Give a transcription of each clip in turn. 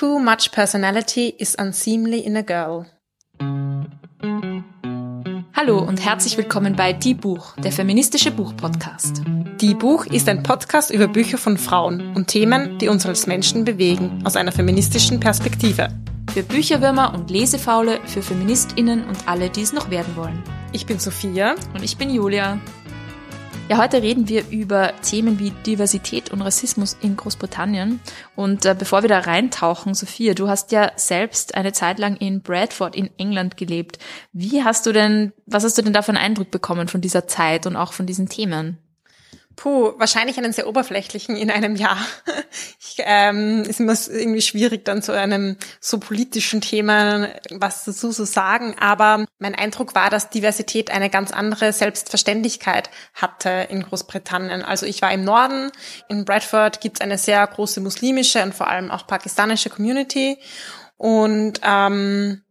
Too much personality is unseemly in a girl. Hallo und herzlich willkommen bei Die Buch, der feministische Buchpodcast. Die Buch ist ein Podcast über Bücher von Frauen und Themen, die uns als Menschen bewegen, aus einer feministischen Perspektive. Für Bücherwürmer und Lesefaule, für FeministInnen und alle, die es noch werden wollen. Ich bin Sophia. Und ich bin Julia. Ja, heute reden wir über Themen wie Diversität und Rassismus in Großbritannien. Und äh, bevor wir da reintauchen, Sophia, du hast ja selbst eine Zeit lang in Bradford in England gelebt. Wie hast du denn, was hast du denn da für einen Eindruck bekommen von dieser Zeit und auch von diesen Themen? Puh, wahrscheinlich einen sehr oberflächlichen in einem Jahr. Ich, ähm, ist immer irgendwie schwierig, dann zu einem so politischen Thema was dazu zu sagen. Aber mein Eindruck war, dass Diversität eine ganz andere Selbstverständlichkeit hatte in Großbritannien. Also ich war im Norden. In Bradford gibt es eine sehr große muslimische und vor allem auch pakistanische Community. Und ähm,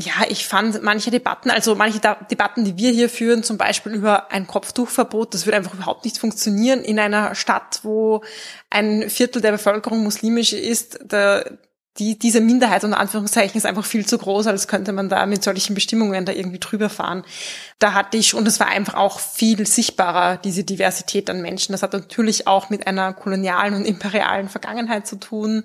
ja, ich fand manche Debatten, also manche Debatten, die wir hier führen, zum Beispiel über ein Kopftuchverbot, das würde einfach überhaupt nicht funktionieren in einer Stadt, wo ein Viertel der Bevölkerung muslimisch ist. Da, die, diese Minderheit unter Anführungszeichen ist einfach viel zu groß, als könnte man da mit solchen Bestimmungen da irgendwie drüber fahren. Da hatte ich, und es war einfach auch viel sichtbarer, diese Diversität an Menschen. Das hat natürlich auch mit einer kolonialen und imperialen Vergangenheit zu tun.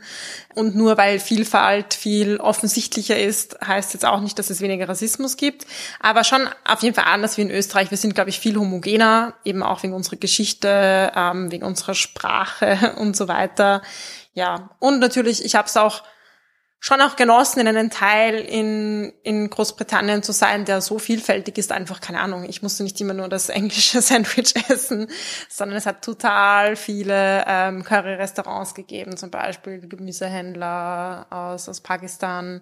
Und nur weil Vielfalt viel offensichtlicher ist, heißt jetzt auch nicht, dass es weniger Rassismus gibt. Aber schon auf jeden Fall anders wie in Österreich. Wir sind, glaube ich, viel homogener, eben auch wegen unserer Geschichte, ähm, wegen unserer Sprache und so weiter. Ja, und natürlich, ich habe es auch schon auch genossen, in einem Teil in, in Großbritannien zu sein, der so vielfältig ist, einfach keine Ahnung. Ich musste nicht immer nur das englische Sandwich essen, sondern es hat total viele ähm, Curry-Restaurants gegeben, zum Beispiel Gemüsehändler aus, aus Pakistan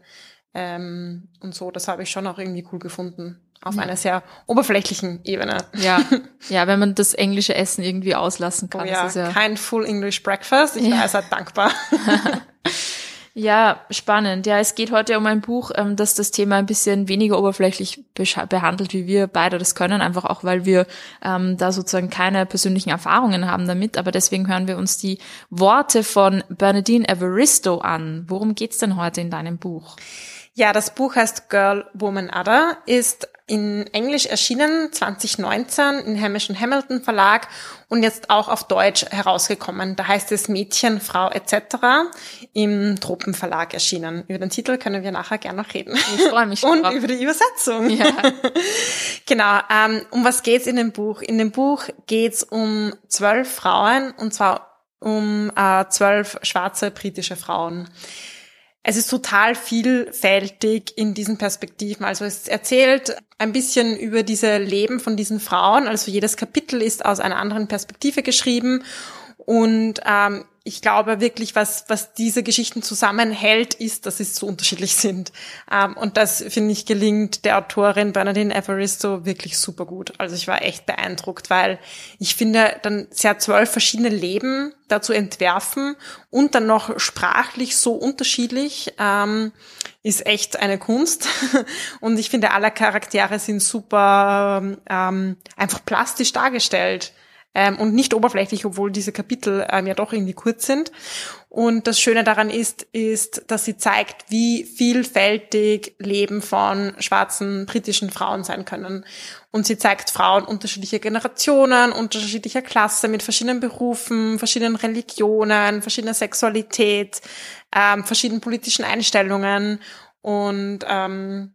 ähm, und so. Das habe ich schon auch irgendwie cool gefunden. Auf einer sehr oberflächlichen Ebene. Ja, ja, wenn man das englische Essen irgendwie auslassen kann. Oh ja, ja kein Full English Breakfast. Ich ja. war also dankbar. Ja, spannend. Ja, es geht heute um ein Buch, ähm, das das Thema ein bisschen weniger oberflächlich behandelt, wie wir beide das können, einfach auch, weil wir ähm, da sozusagen keine persönlichen Erfahrungen haben damit. Aber deswegen hören wir uns die Worte von Bernadine Evaristo an. Worum geht's denn heute in deinem Buch? Ja, das Buch heißt Girl, Woman, Other, ist in Englisch erschienen 2019 im Hamish Hamilton Verlag und jetzt auch auf Deutsch herausgekommen. Da heißt es Mädchen, Frau etc. im Tropen Verlag erschienen. Über den Titel können wir nachher gerne noch reden. Ich freue mich Und drauf. über die Übersetzung. Ja. genau. Ähm, um was geht's in dem Buch? In dem Buch geht's um zwölf Frauen und zwar um äh, zwölf schwarze britische Frauen es ist total vielfältig in diesen Perspektiven. Also es erzählt ein bisschen über diese Leben von diesen Frauen. Also jedes Kapitel ist aus einer anderen Perspektive geschrieben und ähm, ich glaube wirklich, was, was diese Geschichten zusammenhält, ist, dass sie so unterschiedlich sind. Ähm, und das, finde ich, gelingt der Autorin Bernadine Evaristo wirklich super gut. Also ich war echt beeindruckt, weil ich finde, dann sehr zwölf verschiedene Leben dazu entwerfen und dann noch sprachlich so unterschiedlich, ähm, ist echt eine Kunst. und ich finde, alle Charaktere sind super ähm, einfach plastisch dargestellt ähm, und nicht oberflächlich, obwohl diese Kapitel ähm, ja doch irgendwie kurz sind. Und das Schöne daran ist, ist, dass sie zeigt, wie vielfältig Leben von schwarzen britischen Frauen sein können. Und sie zeigt Frauen unterschiedlicher Generationen, unterschiedlicher Klasse, mit verschiedenen Berufen, verschiedenen Religionen, verschiedener Sexualität, ähm, verschiedenen politischen Einstellungen. Und ähm,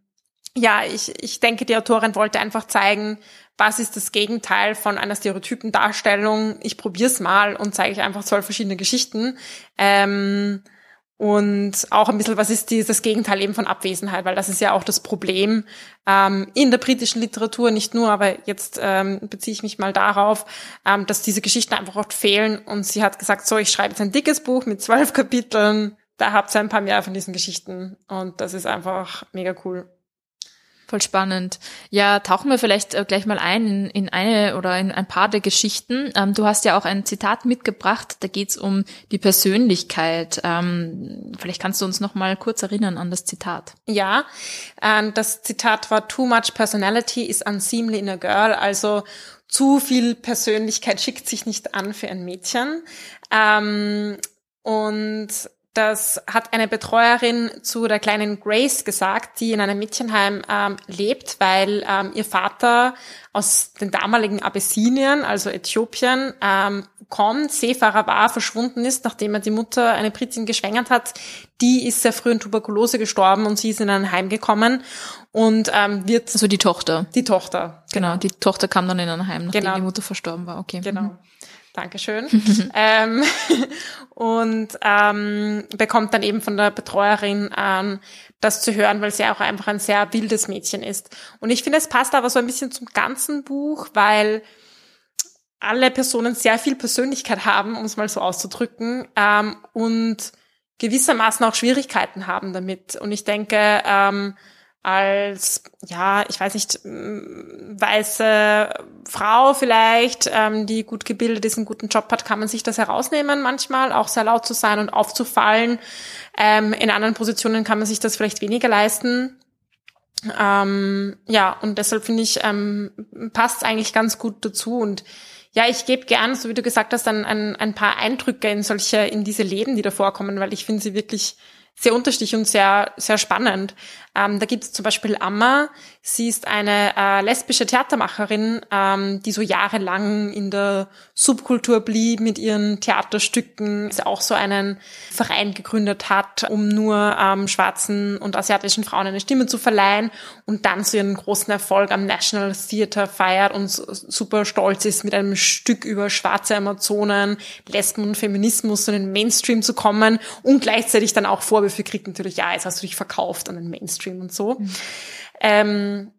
ja, ich, ich denke, die Autorin wollte einfach zeigen, was ist das Gegenteil von einer stereotypen Darstellung? Ich probier's mal und zeige ich einfach zwölf verschiedene Geschichten. Ähm, und auch ein bisschen, was ist die, das Gegenteil eben von Abwesenheit, weil das ist ja auch das Problem ähm, in der britischen Literatur, nicht nur, aber jetzt ähm, beziehe ich mich mal darauf, ähm, dass diese Geschichten einfach oft fehlen. Und sie hat gesagt, so, ich schreibe jetzt ein dickes Buch mit zwölf Kapiteln, da habt ihr ein paar mehr von diesen Geschichten. Und das ist einfach mega cool. Voll spannend. Ja, tauchen wir vielleicht äh, gleich mal ein in, in eine oder in ein paar der Geschichten. Ähm, du hast ja auch ein Zitat mitgebracht, da geht's um die Persönlichkeit. Ähm, vielleicht kannst du uns noch mal kurz erinnern an das Zitat. Ja, äh, das Zitat war Too much personality is unseemly in a girl. Also zu viel Persönlichkeit schickt sich nicht an für ein Mädchen. Ähm, und Das hat eine Betreuerin zu der kleinen Grace gesagt, die in einem Mädchenheim ähm, lebt, weil ähm, ihr Vater aus den damaligen Abessinien, also Äthiopien, ähm, kommt, Seefahrer war, verschwunden ist, nachdem er die Mutter, eine Britin, geschwängert hat. Die ist sehr früh in Tuberkulose gestorben und sie ist in ein Heim gekommen und ähm, wird... Also die Tochter. Die Tochter. Genau, die Tochter kam dann in ein Heim, nachdem Genau. die Mutter verstorben war. Okay. Genau. Dankeschön. ähm, und ähm, bekommt dann eben von der Betreuerin ähm, das zu hören, weil sie auch einfach ein sehr wildes Mädchen ist. Und ich finde, es passt aber so ein bisschen zum ganzen Buch, weil alle Personen sehr viel Persönlichkeit haben, um es mal so auszudrücken, ähm, und gewissermaßen auch Schwierigkeiten haben damit. Und ich denke, ähm, als, ja, ich weiß nicht, weiße Frau vielleicht, ähm, die gut gebildet ist, einen guten Job hat, kann man sich das herausnehmen manchmal, auch sehr laut zu sein und aufzufallen. Ähm, in anderen Positionen kann man sich das vielleicht weniger leisten. Ähm, ja, und deshalb finde ich, ähm, passt eigentlich ganz gut dazu und ja, ich gebe gern, so wie du gesagt hast, ein, ein, ein paar Eindrücke in solche, in diese Leben, die da vorkommen, weil ich finde sie wirklich sehr unterschiedlich und sehr, sehr spannend. Ähm, da gibt es zum Beispiel Amma. Sie ist eine äh, lesbische Theatermacherin, ähm, die so jahrelang in der Subkultur blieb mit ihren Theaterstücken. Sie auch so einen Verein gegründet hat, um nur ähm, schwarzen und asiatischen Frauen eine Stimme zu verleihen und dann so ihren großen Erfolg am National Theatre feiert und super stolz ist, mit einem Stück über schwarze Amazonen, Lesben und Feminismus in den Mainstream zu kommen und gleichzeitig dann auch Vorwürfe kriegt natürlich, ja, jetzt hast du dich verkauft an den Mainstream und so. Ähm,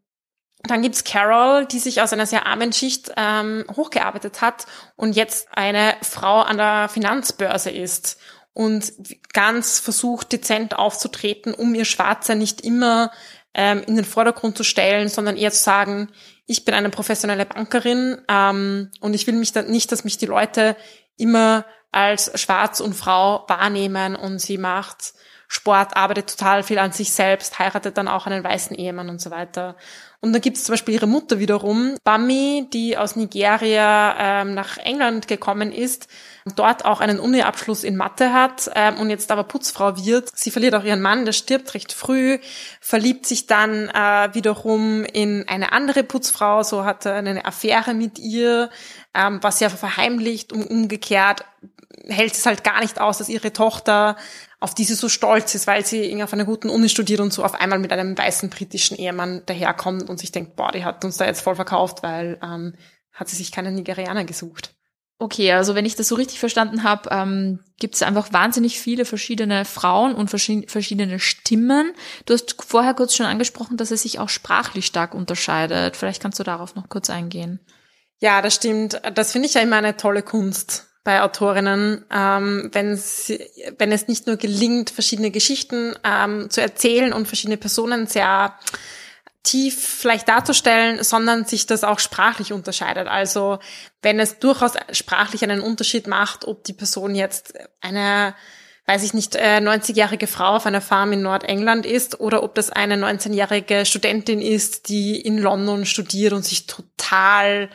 dann gibt's Carol, die sich aus einer sehr armen Schicht ähm, hochgearbeitet hat und jetzt eine Frau an der Finanzbörse ist und ganz versucht, dezent aufzutreten, um ihr Schwarze nicht immer ähm, in den Vordergrund zu stellen, sondern eher zu sagen, ich bin eine professionelle Bankerin ähm, und ich will mich dann nicht, dass mich die Leute immer als schwarz und Frau wahrnehmen und sie macht Sport, arbeitet total viel an sich selbst, heiratet dann auch einen weißen Ehemann und so weiter. Und dann gibt es zum Beispiel ihre Mutter wiederum, Bami, die aus Nigeria ähm, nach England gekommen ist, dort auch einen Uni-Abschluss in Mathe hat ähm, und jetzt aber Putzfrau wird. Sie verliert auch ihren Mann, der stirbt recht früh, verliebt sich dann äh, wiederum in eine andere Putzfrau, so hat er eine Affäre mit ihr, ähm, was sie aber verheimlicht und umgekehrt hält es halt gar nicht aus, dass ihre Tochter, auf die sie so stolz ist, weil sie irgendwie auf einer guten Uni studiert und so auf einmal mit einem weißen britischen Ehemann daherkommt und sich denkt, boah, die hat uns da jetzt voll verkauft, weil ähm, hat sie sich keinen Nigerianer gesucht. Okay, also wenn ich das so richtig verstanden habe, ähm, gibt es einfach wahnsinnig viele verschiedene Frauen und verschi- verschiedene Stimmen. Du hast vorher kurz schon angesprochen, dass es sich auch sprachlich stark unterscheidet. Vielleicht kannst du darauf noch kurz eingehen. Ja, das stimmt. Das finde ich ja immer eine tolle Kunst bei Autorinnen, ähm, wenn, sie, wenn es nicht nur gelingt, verschiedene Geschichten ähm, zu erzählen und verschiedene Personen sehr tief vielleicht darzustellen, sondern sich das auch sprachlich unterscheidet. Also wenn es durchaus sprachlich einen Unterschied macht, ob die Person jetzt eine weiß ich nicht, äh, 90-jährige Frau auf einer Farm in Nordengland ist oder ob das eine 19-jährige Studentin ist, die in London studiert und sich total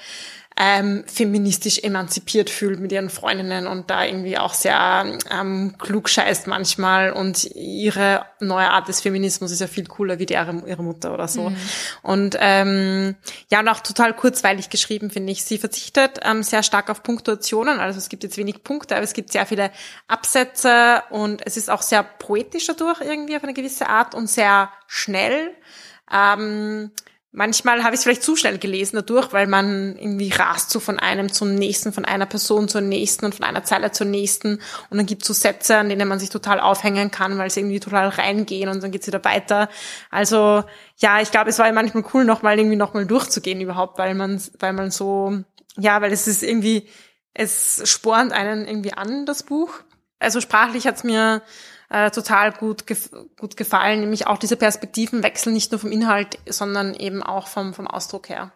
ähm, feministisch emanzipiert fühlt mit ihren Freundinnen und da irgendwie auch sehr ähm, klug scheißt manchmal und ihre neue Art des Feminismus ist ja viel cooler wie die ihre, Mutter oder so. Und ähm, ja, und auch total kurzweilig geschrieben, finde ich. Sie verzichtet ähm, sehr stark auf Punktuationen, also es gibt jetzt wenig Punkte, aber es gibt sehr viele Absätze und es ist auch sehr poetisch dadurch irgendwie auf eine gewisse Art und sehr schnell. Ähm, Manchmal habe ich es vielleicht zu schnell gelesen dadurch, weil man irgendwie rast so von einem zum nächsten, von einer Person zur nächsten und von einer Zeile zur nächsten. Und dann gibt es so Sätze, an denen man sich total aufhängen kann, weil sie irgendwie total reingehen und dann geht's wieder weiter. Also ja, ich glaube, es war manchmal cool, nochmal irgendwie nochmal durchzugehen überhaupt, weil man, weil man so, ja, weil es ist irgendwie, es spornt einen irgendwie an, das Buch. Also sprachlich hat's mir äh, total gut, gef gut gefallen, nämlich auch diese Perspektivenwechsel, nicht nur vom Inhalt, sondern eben auch vom, vom Ausdruck her.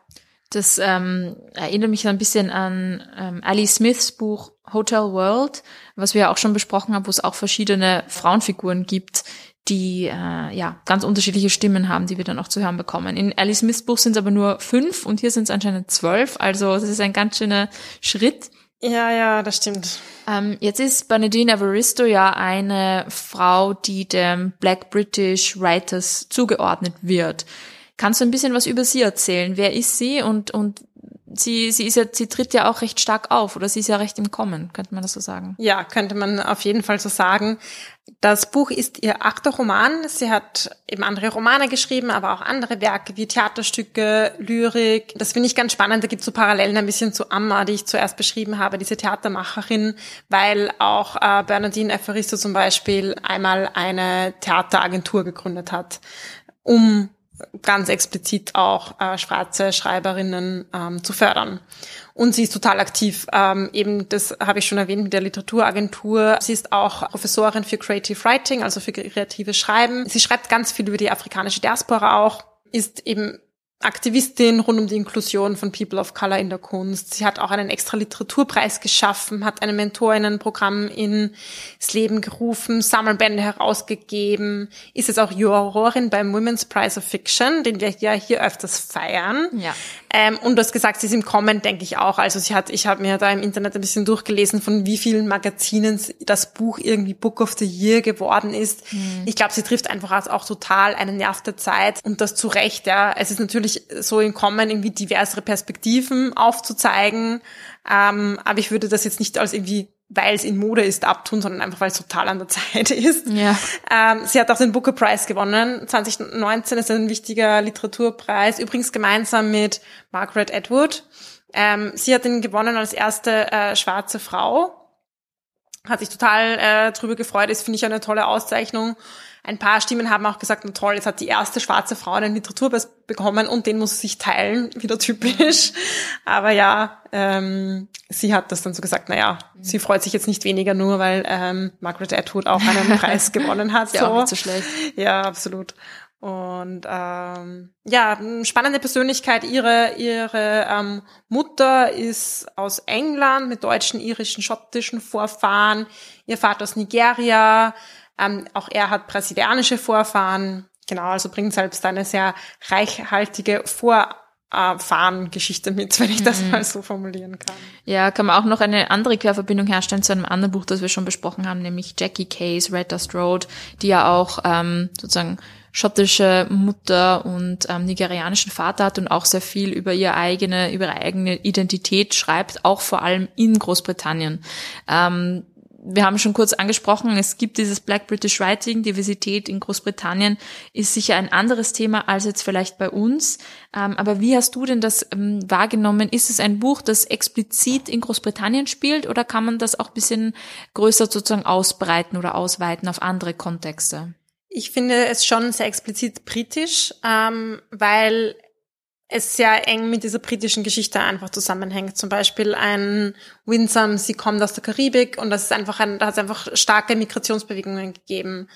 Das ähm, erinnert mich ein bisschen an ähm, Ali Smiths Buch Hotel World, was wir ja auch schon besprochen haben, wo es auch verschiedene Frauenfiguren gibt, die äh, ja ganz unterschiedliche Stimmen haben, die wir dann auch zu hören bekommen. In Ali Smiths Buch sind es aber nur fünf und hier sind es anscheinend zwölf, also das ist ein ganz schöner Schritt. Ja, ja, das stimmt. Ähm, jetzt ist Bernadine Evaristo ja eine Frau, die dem Black British Writers zugeordnet wird. Kannst du ein bisschen was über sie erzählen? Wer ist sie und, und sie, sie ist ja, sie tritt ja auch recht stark auf oder sie ist ja recht im Kommen, könnte man das so sagen? Ja, könnte man auf jeden Fall so sagen. Das Buch ist ihr achter Roman. Sie hat eben andere Romane geschrieben, aber auch andere Werke wie Theaterstücke, Lyrik. Das finde ich ganz spannend. Da gibt es so Parallelen ein bisschen zu Amma, die ich zuerst beschrieben habe, diese Theatermacherin, weil auch äh, Bernadine Evaristo zum Beispiel einmal eine Theateragentur gegründet hat, um ganz explizit auch äh, schwarze Schreiberinnen ähm, zu fördern. Und sie ist total aktiv. Ähm, eben, das habe ich schon erwähnt mit der Literaturagentur. Sie ist auch Professorin für Creative Writing, also für kreatives Schreiben. Sie schreibt ganz viel über die afrikanische Diaspora auch, ist eben Aktivistin rund um die Inklusion von People of Color in der Kunst. Sie hat auch einen extra Literaturpreis geschaffen, hat ein Mentorinnenprogramm ins Leben gerufen, Sammelbände herausgegeben, ist jetzt auch Jurorin beim Women's Prize of Fiction, den wir ja hier öfters feiern. Ja. Ähm, und du hast gesagt, sie ist im Kommen, denke ich auch. Also sie hat, ich habe mir da im Internet ein bisschen durchgelesen, von wie vielen Magazinen das Buch irgendwie Book of the Year geworden ist. Mhm. Ich glaube, sie trifft einfach auch total einen Nerv der Zeit und das zu Recht. Ja, es ist natürlich so im Kommen irgendwie diversere Perspektiven aufzuzeigen. Ähm, aber ich würde das jetzt nicht als irgendwie weil es in Mode ist, abtun, sondern einfach, weil es total an der Zeit ist. Ja. Ähm, sie hat auch den Booker Prize gewonnen. 2019 ist ein wichtiger Literaturpreis, übrigens gemeinsam mit Margaret Atwood. Ähm, sie hat ihn gewonnen als erste äh, schwarze Frau. Hat sich total äh, drüber gefreut, ist, finde ich, eine tolle Auszeichnung. Ein paar Stimmen haben auch gesagt, na toll, jetzt hat die erste schwarze Frau einen Literaturpreis bekommen und den muss sie sich teilen, wieder typisch. Aber ja, ähm, sie hat das dann so gesagt, naja, sie freut sich jetzt nicht weniger nur, weil ähm, Margaret Atwood auch einen Preis gewonnen hat. ja, so. auch nicht so schlecht. Ja, absolut. Und ähm, ja, spannende Persönlichkeit. Ihre ihre ähm, Mutter ist aus England mit deutschen, irischen, schottischen Vorfahren. Ihr Vater aus Nigeria. Ähm, auch er hat brasilianische Vorfahren. Genau, also bringt selbst eine sehr reichhaltige Vorfahrengeschichte mit, wenn ich das mhm. mal so formulieren kann. Ja, kann man auch noch eine andere Querverbindung herstellen zu einem anderen Buch, das wir schon besprochen haben, nämlich Jackie Case, Red Dust Road, die ja auch ähm, sozusagen schottische Mutter und ähm, nigerianischen Vater hat und auch sehr viel über ihre eigene, über ihre eigene Identität schreibt, auch vor allem in Großbritannien. Ähm, wir haben schon kurz angesprochen, es gibt dieses Black British Writing, Diversität in Großbritannien ist sicher ein anderes Thema als jetzt vielleicht bei uns. Ähm, aber wie hast du denn das ähm, wahrgenommen? Ist es ein Buch, das explizit in Großbritannien spielt oder kann man das auch bisschen größer sozusagen ausbreiten oder ausweiten auf andere Kontexte? Ich finde es schon sehr explizit britisch, ähm, weil es sehr eng mit dieser britischen Geschichte einfach zusammenhängt. Zum Beispiel ein Winsome, sie kommt aus der Karibik und das ist einfach ein, da hat es einfach starke Migrationsbewegungen gegeben.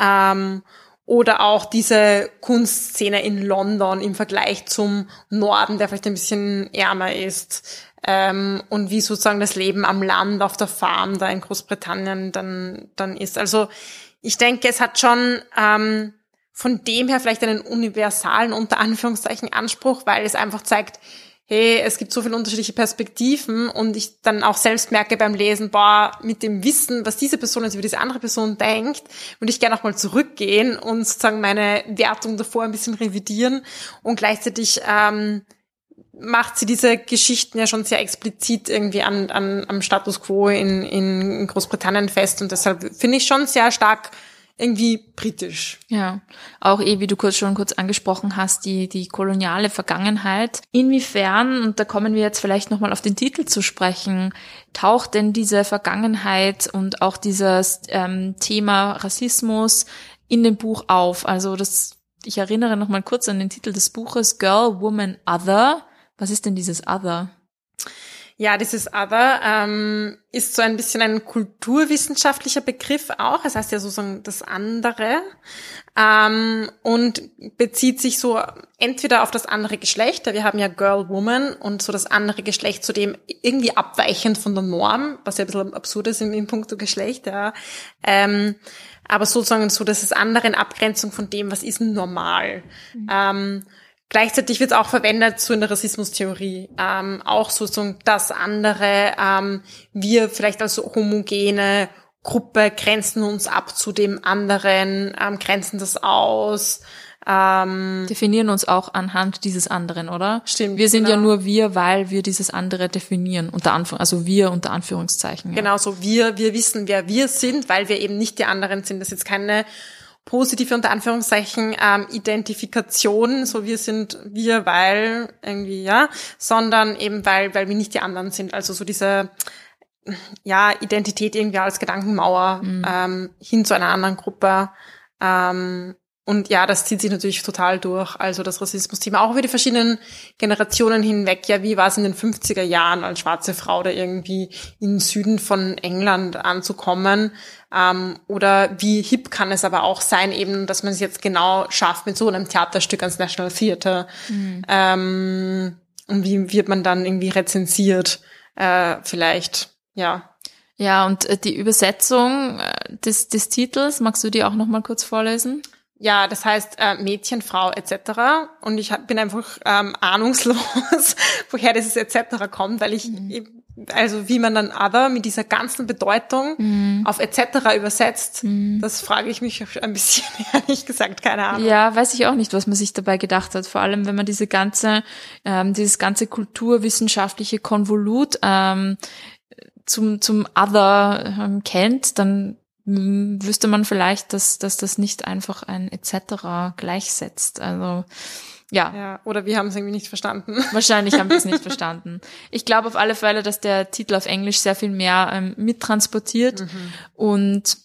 Ähm, oder auch diese Kunstszene in London im Vergleich zum Norden, der vielleicht ein bisschen ärmer ist. Ähm, und wie sozusagen das Leben am Land, auf der Farm da in Großbritannien dann, dann ist. Also ich denke, es hat schon ähm, von dem her vielleicht einen universalen, unter Anführungszeichen, Anspruch, weil es einfach zeigt, hey, es gibt so viele unterschiedliche Perspektiven und ich dann auch selbst merke beim Lesen, boah, mit dem Wissen, was diese Person jetzt über diese andere Person denkt, würde ich gerne auch mal zurückgehen und sozusagen meine Wertung davor ein bisschen revidieren und gleichzeitig ähm, macht sie diese Geschichten ja schon sehr explizit irgendwie an, an am Status quo in, in Großbritannien fest und deshalb finde ich schon sehr stark irgendwie britisch. Ja, auch eh, wie du kurz schon kurz angesprochen hast, die, die koloniale Vergangenheit. Inwiefern, und da kommen wir jetzt vielleicht nochmal auf den Titel zu sprechen, taucht denn diese Vergangenheit und auch dieses ähm, Thema Rassismus in dem Buch auf? Also das, ich erinnere nochmal kurz an den Titel des Buches Girl, Woman, Other. Was ist denn dieses Other? Ja, dieses Other ähm, ist so ein bisschen ein kulturwissenschaftlicher Begriff auch. Es heißt ja sozusagen das andere ähm, und bezieht sich so entweder auf das andere Geschlecht, wir haben ja Girl, Woman und so das andere Geschlecht zudem irgendwie abweichend von der Norm, was ja ein bisschen absurd ist im, im Punkt Geschlecht, ja. Ähm, aber sozusagen so, dass es andere in Abgrenzung von dem, was ist normal. Mhm. Ähm, Gleichzeitig wird es auch verwendet so in der Rassismustheorie, ähm, auch so, so das andere, ähm, wir vielleicht als homogene Gruppe grenzen uns ab zu dem anderen, ähm, grenzen das aus. Ähm, definieren uns auch anhand dieses anderen, oder? Stimmt. Wir sind genau. ja nur wir, weil wir dieses andere definieren, unter Anführungszeichen, also wir unter Anführungszeichen. Ja. Genau, so wir, wir wissen, wer wir sind, weil wir eben nicht die anderen sind. Das ist jetzt keine positive unter Anführungszeichen ähm, Identifikation, so wir sind wir, weil irgendwie, ja, sondern eben weil, weil wir nicht die anderen sind. Also so diese ja, Identität irgendwie als Gedankenmauer mhm. ähm, hin zu einer anderen Gruppe. Ähm, und ja, das zieht sich natürlich total durch. Also das Rassismus-Thema auch über die verschiedenen Generationen hinweg. Ja, wie war es in den 50er Jahren als schwarze Frau da irgendwie im Süden von England anzukommen? Ähm, oder wie hip kann es aber auch sein, eben, dass man es jetzt genau schafft mit so einem Theaterstück ans National Theatre? Mhm. Ähm, und wie wird man dann irgendwie rezensiert? Äh, vielleicht, ja. Ja, und äh, die Übersetzung äh, des, des Titels, magst du die auch noch mal kurz vorlesen? Ja, das heißt äh, Mädchen, Frau etc. Und ich hab, bin einfach ähm, ahnungslos, woher dieses etc. kommt, weil ich mhm. Also wie man dann other mit dieser ganzen Bedeutung mhm. auf etc. übersetzt, mhm. das frage ich mich ein bisschen ehrlich gesagt, keine Ahnung. Ja, weiß ich auch nicht, was man sich dabei gedacht hat. Vor allem, wenn man diese ganze ähm, dieses ganze kulturwissenschaftliche Konvolut ähm, zum zum other ähm, kennt, dann wüsste man vielleicht, dass, dass das nicht einfach ein etc. gleichsetzt. Also ja. ja. Oder wir haben es irgendwie nicht verstanden. Wahrscheinlich haben wir es nicht verstanden. Ich glaube auf alle Fälle, dass der Titel auf Englisch sehr viel mehr ähm, mittransportiert mhm. und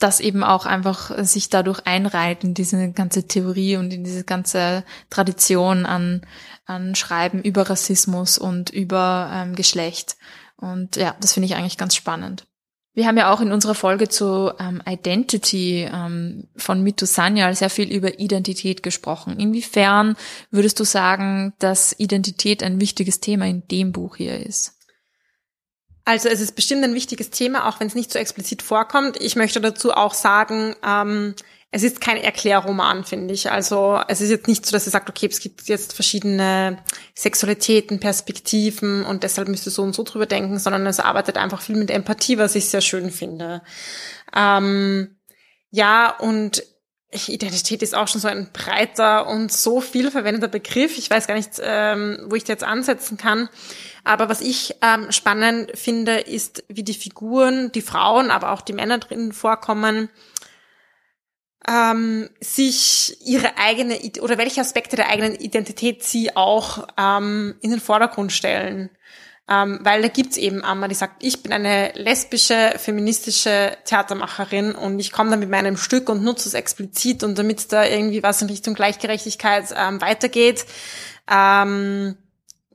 das eben auch einfach sich dadurch einreiht in diese ganze Theorie und in diese ganze Tradition an, an Schreiben über Rassismus und über ähm, Geschlecht. Und ja, das finde ich eigentlich ganz spannend. Wir haben ja auch in unserer Folge zu ähm, Identity ähm, von Mito Sanyal sehr viel über Identität gesprochen. Inwiefern würdest du sagen, dass Identität ein wichtiges Thema in dem Buch hier ist? Also es ist bestimmt ein wichtiges Thema, auch wenn es nicht so explizit vorkommt. Ich möchte dazu auch sagen, ähm, es ist kein Erklärroman, finde ich. Also es ist jetzt nicht so, dass er sagt, okay, es gibt jetzt verschiedene Sexualitäten, Perspektiven und deshalb müsst ihr so und so drüber denken, sondern es arbeitet einfach viel mit Empathie, was ich sehr schön finde. Ähm, ja, und Identität ist auch schon so ein breiter und so viel verwendeter Begriff. Ich weiß gar nicht, ähm, wo ich da jetzt ansetzen kann. Aber was ich ähm, spannend finde, ist, wie die Figuren, die Frauen, aber auch die Männer drinnen vorkommen, ähm, sich ihre eigene oder welche Aspekte der eigenen Identität sie auch ähm, in den Vordergrund stellen. Ähm, weil da gibt's eben Amma, die sagt, ich bin eine lesbische, feministische Theatermacherin und ich komme da mit meinem Stück und nutze es explizit und damit da irgendwie was in Richtung Gleichgerechtigkeit ähm, weitergeht, ähm,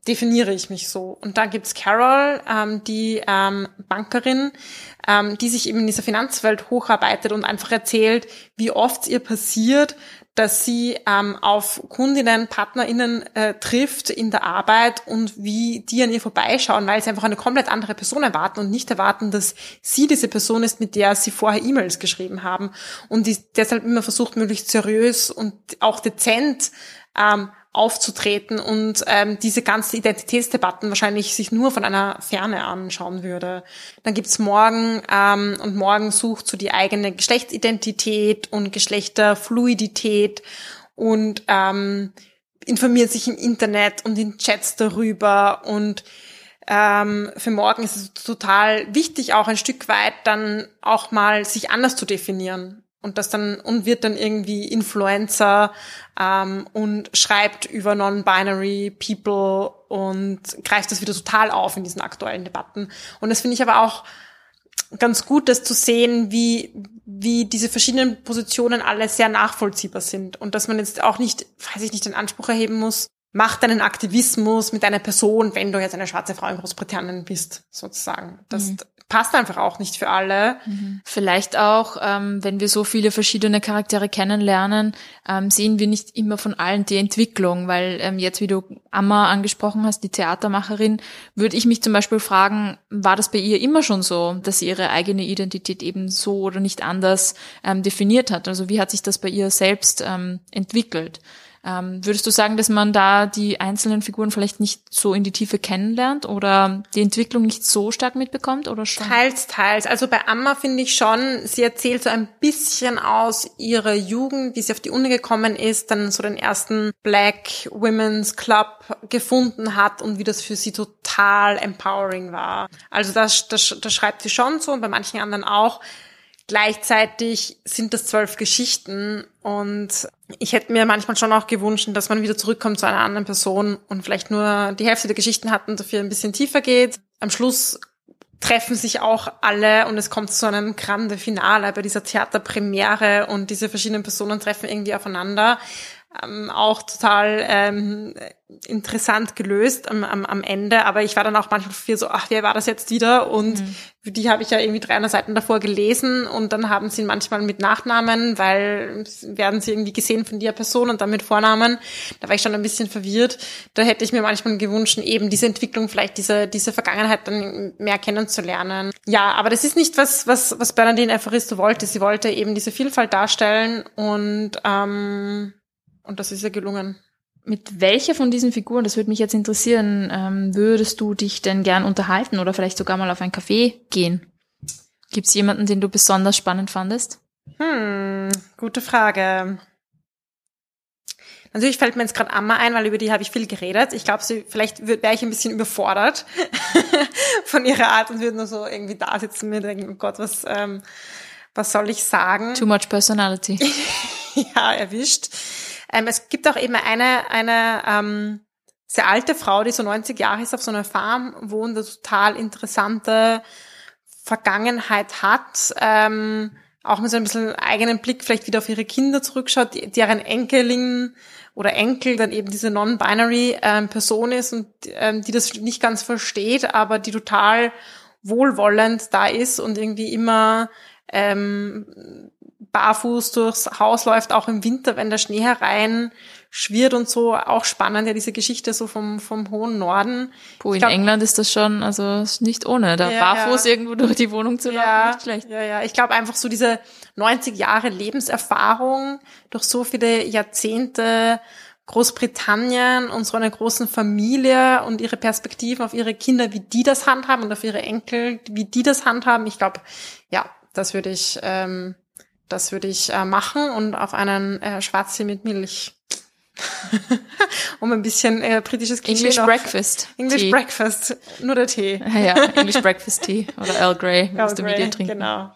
definiere ich mich so. Und dann gibt's Carol, ähm, die ähm, Bankerin, ähm, die sich eben in dieser Finanzwelt hocharbeitet und einfach erzählt, wie oft ihr passiert, dass sie ähm, auf Kundinnen, PartnerInnen äh, trifft in der Arbeit und wie die an ihr vorbeischauen, weil sie einfach eine komplett andere Person erwarten und nicht erwarten, dass sie diese Person ist, mit der sie vorher E-Mails geschrieben haben und die deshalb immer versucht, möglichst seriös und auch dezent ähm, aufzutreten und ähm, diese ganzen Identitätsdebatten wahrscheinlich sich nur von einer Ferne anschauen würde. Dann gibt's Morgen ähm, und Morgen sucht so die eigene Geschlechtsidentität und Geschlechterfluidität und ähm, informiert sich im Internet und in Chats darüber und ähm, für morgen ist es total wichtig, auch ein Stück weit dann auch mal sich anders zu definieren und das dann und wird dann irgendwie Influencer ähm, und schreibt über non-binary People und greift das wieder total auf in diesen aktuellen Debatten. Und das finde ich aber auch ganz gut, das zu sehen, wie wie diese verschiedenen Positionen alle sehr nachvollziehbar sind und dass man jetzt auch nicht, weiß ich nicht, den Anspruch erheben muss, mach deinen Aktivismus mit einer Person, wenn du jetzt eine schwarze Frau in Großbritannien bist, sozusagen. Das, mhm passt einfach auch nicht für alle. Mhm. Vielleicht auch, ähm, wenn wir so viele verschiedene Charaktere kennenlernen, ähm, sehen wir nicht immer von allen die Entwicklung, weil ähm, jetzt, wie du Amma angesprochen hast, die Theatermacherin, würde ich mich zum Beispiel fragen, war das bei ihr immer schon so, dass sie ihre eigene Identität eben so oder nicht anders ähm, definiert hat? Also wie hat sich das bei ihr selbst ähm, entwickelt? Ähm, würdest du sagen, dass man da die einzelnen Figuren vielleicht nicht so in die Tiefe kennenlernt oder die Entwicklung nicht so stark mitbekommt oder schon? Teils, teils. Also bei Amma finde ich schon, sie erzählt so ein bisschen aus ihrer Jugend, wie sie auf die Uni gekommen ist, dann so den ersten Black Women's Club gefunden hat und wie das für sie total empowering war. Also das, das, das schreibt sie schon so und bei manchen anderen auch. Gleichzeitig sind das zwölf Geschichten und ich hätte mir manchmal schon auch gewünscht, dass man wieder zurückkommt zu einer anderen Person und vielleicht nur die Hälfte der Geschichten hat und dafür ein bisschen tiefer geht. Am Schluss treffen sich auch alle und es kommt zu einem grande Finale bei dieser Theaterpremiere und diese verschiedenen Personen treffen irgendwie aufeinander ähm, auch total ähm, interessant gelöst am, am, am Ende. Aber ich war dann auch manchmal viel so, ach, wer war das jetzt wieder? Und mhm. die habe ich ja irgendwie 300 Seiten davor gelesen und dann haben sie ihn manchmal mit Nachnamen, weil werden sie irgendwie gesehen von der Person und dann mit Vornamen. Da war ich schon ein bisschen verwirrt. Da hätte ich mir manchmal gewünscht, eben diese Entwicklung, vielleicht diese, diese Vergangenheit dann mehr kennenzulernen. Ja, aber das ist nicht was, was, was Bernadine Evaristo wollte. Sie wollte eben diese Vielfalt darstellen und ähm, und das ist ja gelungen. Mit welcher von diesen Figuren, das würde mich jetzt interessieren, ähm, würdest du dich denn gern unterhalten oder vielleicht sogar mal auf ein Café gehen? Gibt es jemanden, den du besonders spannend fandest? Hm, gute Frage. Natürlich fällt mir jetzt gerade Amma ein, weil über die habe ich viel geredet. Ich glaube, vielleicht wäre ich ein bisschen überfordert von ihrer Art und würde nur so irgendwie da sitzen und mir denken, oh Gott, was, ähm, was soll ich sagen? Too much personality. ja, erwischt. Ähm, es gibt auch eben eine, eine ähm, sehr alte Frau, die so 90 Jahre ist, auf so einer Farm wohnt, eine total interessante Vergangenheit hat, ähm, auch mit so ein bisschen eigenen Blick vielleicht wieder auf ihre Kinder zurückschaut, deren Enkelin oder Enkel dann eben diese non-binary ähm, Person ist und ähm, die das nicht ganz versteht, aber die total wohlwollend da ist und irgendwie immer ähm, barfuß durchs Haus läuft, auch im Winter, wenn der Schnee herein schwirrt und so. Auch spannend, ja, diese Geschichte so vom, vom hohen Norden. Puh, in glaub, England ist das schon, also nicht ohne, da ja, barfuß ja. irgendwo durch die Wohnung zu laufen, ja, nicht schlecht. Ja, ja, ich glaube einfach so diese 90 Jahre Lebenserfahrung durch so viele Jahrzehnte Großbritannien und so einer großen Familie und ihre Perspektiven auf ihre Kinder, wie die das handhaben und auf ihre Enkel, wie die das handhaben. Ich glaube, ja, das würde ich ähm, das würde ich äh, machen und auf einen äh, Schwarztee mit Milch. um ein bisschen äh, britisches Klischee English noch. Breakfast. English Tea. Breakfast, nur der Tee. ja, English Breakfast Tea oder Earl Grey, musst du mit dir trinken. Genau.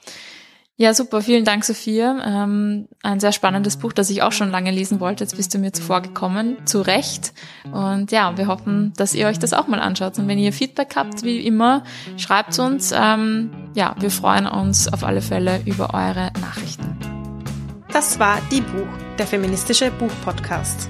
Ja, super. Vielen Dank, Sophia. Ähm, ein sehr spannendes Buch, das ich auch schon lange lesen wollte. Jetzt bist du mir zuvor gekommen. Zu Recht. Und ja, wir hoffen, dass ihr euch das auch mal anschaut. Und wenn ihr Feedback habt, wie immer, schreibt uns. Ähm, ja, wir freuen uns auf alle Fälle über eure Nachrichten. Das war Die Buch, der feministische Buchpodcast.